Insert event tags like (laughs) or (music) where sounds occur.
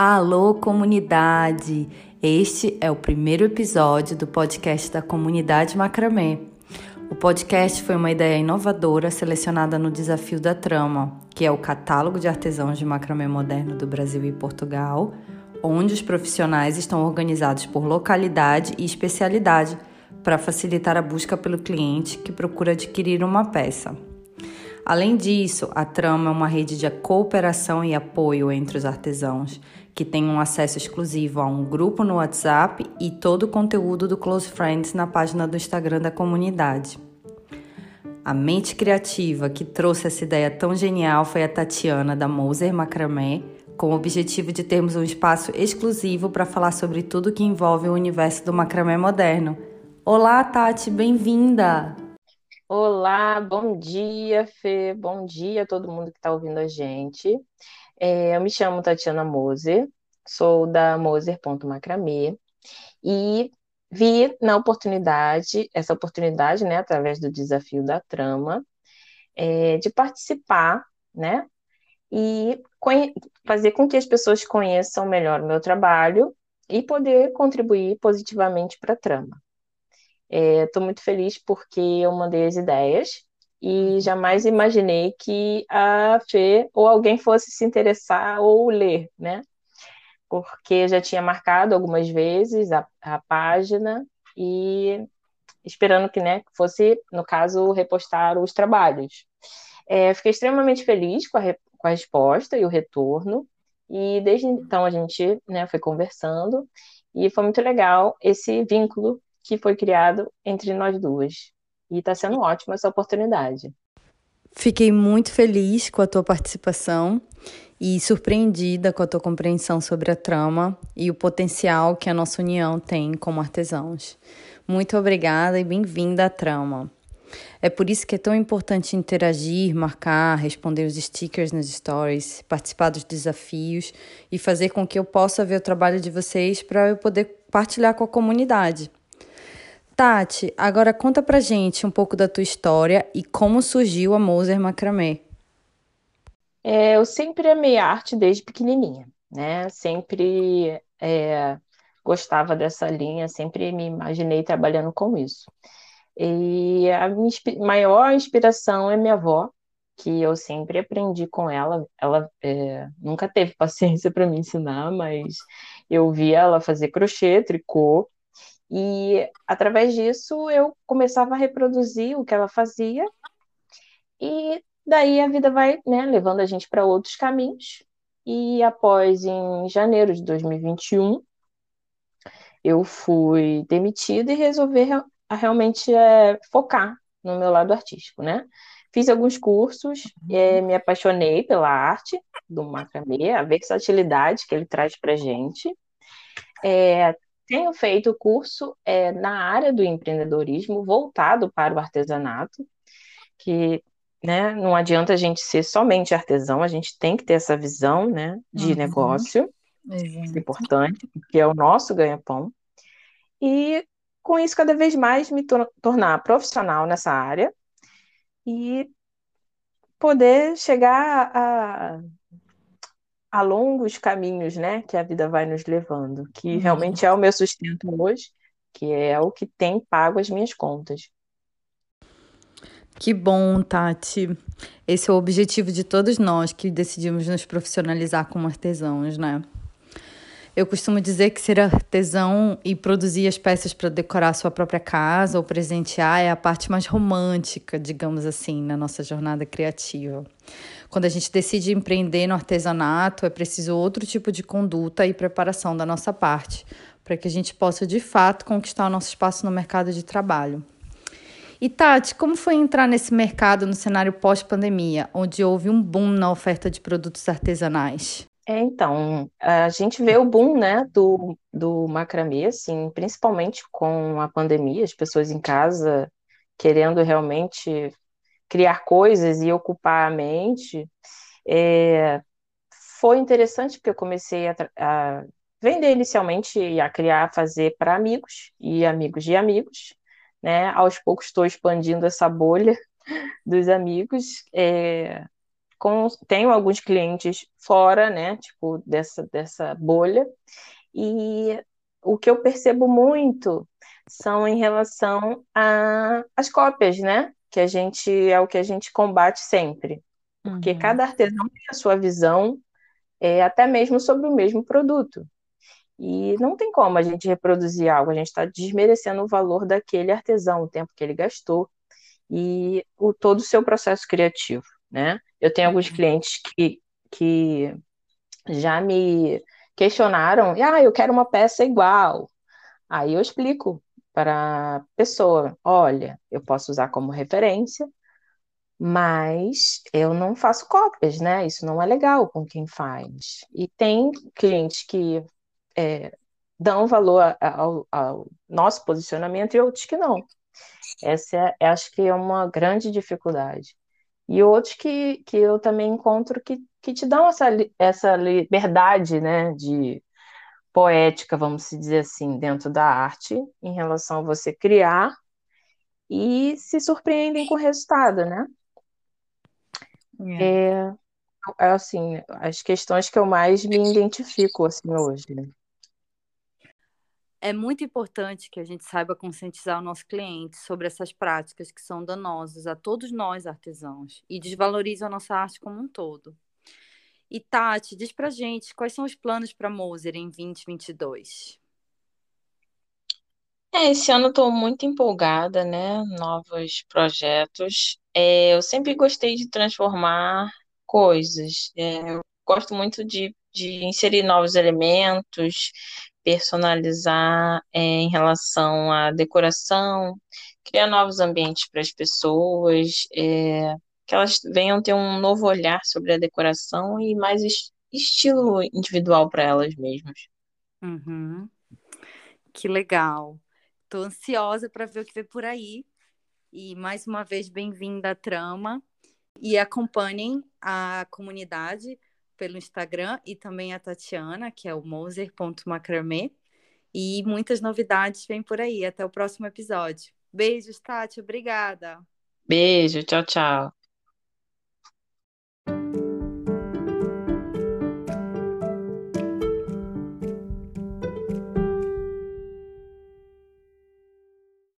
Alô, comunidade! Este é o primeiro episódio do podcast da Comunidade Macramê. O podcast foi uma ideia inovadora selecionada no Desafio da Trama, que é o catálogo de artesãos de macramê moderno do Brasil e Portugal, onde os profissionais estão organizados por localidade e especialidade para facilitar a busca pelo cliente que procura adquirir uma peça. Além disso, a Trama é uma rede de cooperação e apoio entre os artesãos que tem um acesso exclusivo a um grupo no WhatsApp e todo o conteúdo do Close Friends na página do Instagram da comunidade. A mente criativa que trouxe essa ideia tão genial foi a Tatiana da Moser Macramé, com o objetivo de termos um espaço exclusivo para falar sobre tudo que envolve o universo do macramé moderno. Olá, Tati, bem-vinda! Olá, bom dia, Fê, bom dia a todo mundo que está ouvindo a gente. É, eu me chamo Tatiana Moser, sou da Moser.macramê e vi na oportunidade, essa oportunidade, né, através do desafio da trama, é, de participar, né, e fazer com que as pessoas conheçam melhor o meu trabalho e poder contribuir positivamente para a trama. Estou é, muito feliz porque eu mandei as ideias e jamais imaginei que a Fê ou alguém fosse se interessar ou ler, né? Porque eu já tinha marcado algumas vezes a, a página e esperando que, né, fosse, no caso, repostar os trabalhos. É, fiquei extremamente feliz com a, com a resposta e o retorno, e desde então a gente né, foi conversando, e foi muito legal esse vínculo que foi criado entre nós duas. E está sendo ótima essa oportunidade. Fiquei muito feliz com a tua participação e surpreendida com a tua compreensão sobre a trama e o potencial que a nossa união tem como artesãos. Muito obrigada e bem-vinda à trama. É por isso que é tão importante interagir, marcar, responder os stickers nas stories, participar dos desafios e fazer com que eu possa ver o trabalho de vocês para eu poder partilhar com a comunidade. Tati, agora conta pra gente um pouco da tua história e como surgiu a Moser Macramê. É, eu sempre amei arte desde pequenininha, né? Sempre é, gostava dessa linha, sempre me imaginei trabalhando com isso. E a minha maior inspiração é minha avó, que eu sempre aprendi com ela. Ela é, nunca teve (laughs) paciência para me ensinar, mas eu via ela fazer crochê, tricô, e através disso eu começava a reproduzir o que ela fazia, e daí a vida vai né, levando a gente para outros caminhos. E após, em janeiro de 2021, eu fui demitida e resolvi realmente é, focar no meu lado artístico, né? Fiz alguns cursos, é, me apaixonei pela arte do macramê, a versatilidade que ele traz para gente. É, tenho feito curso é, na área do empreendedorismo voltado para o artesanato, que né, não adianta a gente ser somente artesão, a gente tem que ter essa visão né, de uhum. negócio, Exato. importante, porque é o nosso ganha-pão. E com isso, cada vez mais me tor tornar profissional nessa área e poder chegar a a longos caminhos, né, que a vida vai nos levando, que uhum. realmente é o meu sustento hoje, que é o que tem pago as minhas contas. Que bom, Tati. Esse é o objetivo de todos nós que decidimos nos profissionalizar como artesãos, né? Eu costumo dizer que ser artesão e produzir as peças para decorar sua própria casa ou presentear é a parte mais romântica, digamos assim, na nossa jornada criativa. Quando a gente decide empreender no artesanato, é preciso outro tipo de conduta e preparação da nossa parte, para que a gente possa de fato conquistar o nosso espaço no mercado de trabalho. E Tati, como foi entrar nesse mercado no cenário pós-pandemia, onde houve um boom na oferta de produtos artesanais? É, então, a gente vê o boom, né, do, do macramê, assim, principalmente com a pandemia, as pessoas em casa querendo realmente criar coisas e ocupar a mente. É, foi interessante porque eu comecei a, a vender inicialmente e a criar, a fazer para amigos e amigos de amigos, né? Aos poucos estou expandindo essa bolha dos amigos. É, com, tenho alguns clientes fora, né, tipo, dessa, dessa bolha, e o que eu percebo muito são em relação às cópias, né, que a gente, é o que a gente combate sempre, porque uhum. cada artesão tem a sua visão, é, até mesmo sobre o mesmo produto, e não tem como a gente reproduzir algo, a gente está desmerecendo o valor daquele artesão, o tempo que ele gastou e o todo o seu processo criativo, né? Eu tenho alguns uhum. clientes que, que já me questionaram, ah, eu quero uma peça igual. Aí eu explico para a pessoa, olha, eu posso usar como referência, mas eu não faço cópias, né? Isso não é legal com quem faz. E tem clientes que é, dão valor ao, ao, nosso posicionamento e outros que não. Essa é, acho que é uma grande dificuldade. E outros que, que eu também encontro que, que te dão essa, essa liberdade né, de poética, vamos dizer assim, dentro da arte, em relação a você criar e se surpreendem com o resultado, né? É. É, assim, as questões que eu mais me identifico assim hoje. É muito importante que a gente saiba conscientizar o nosso cliente sobre essas práticas que são danosas a todos nós artesãos e desvalorizam a nossa arte como um todo. E Tati, diz pra gente quais são os planos para Moser em 2022. É, esse ano estou muito empolgada, né? Novos projetos. É, eu sempre gostei de transformar coisas. É, eu gosto muito de, de inserir novos elementos, personalizar é, em relação à decoração, criar novos ambientes para as pessoas, é, que elas venham ter um novo olhar sobre a decoração e mais est estilo individual para elas mesmas. Uhum. Que legal. Estou ansiosa para ver o que vem por aí. E mais uma vez, bem-vinda à Trama. E acompanhem a comunidade pelo Instagram e também a Tatiana, que é o moser.macramê. E muitas novidades vêm por aí. Até o próximo episódio. Beijos, Tati. Obrigada. Beijo. Tchau, tchau.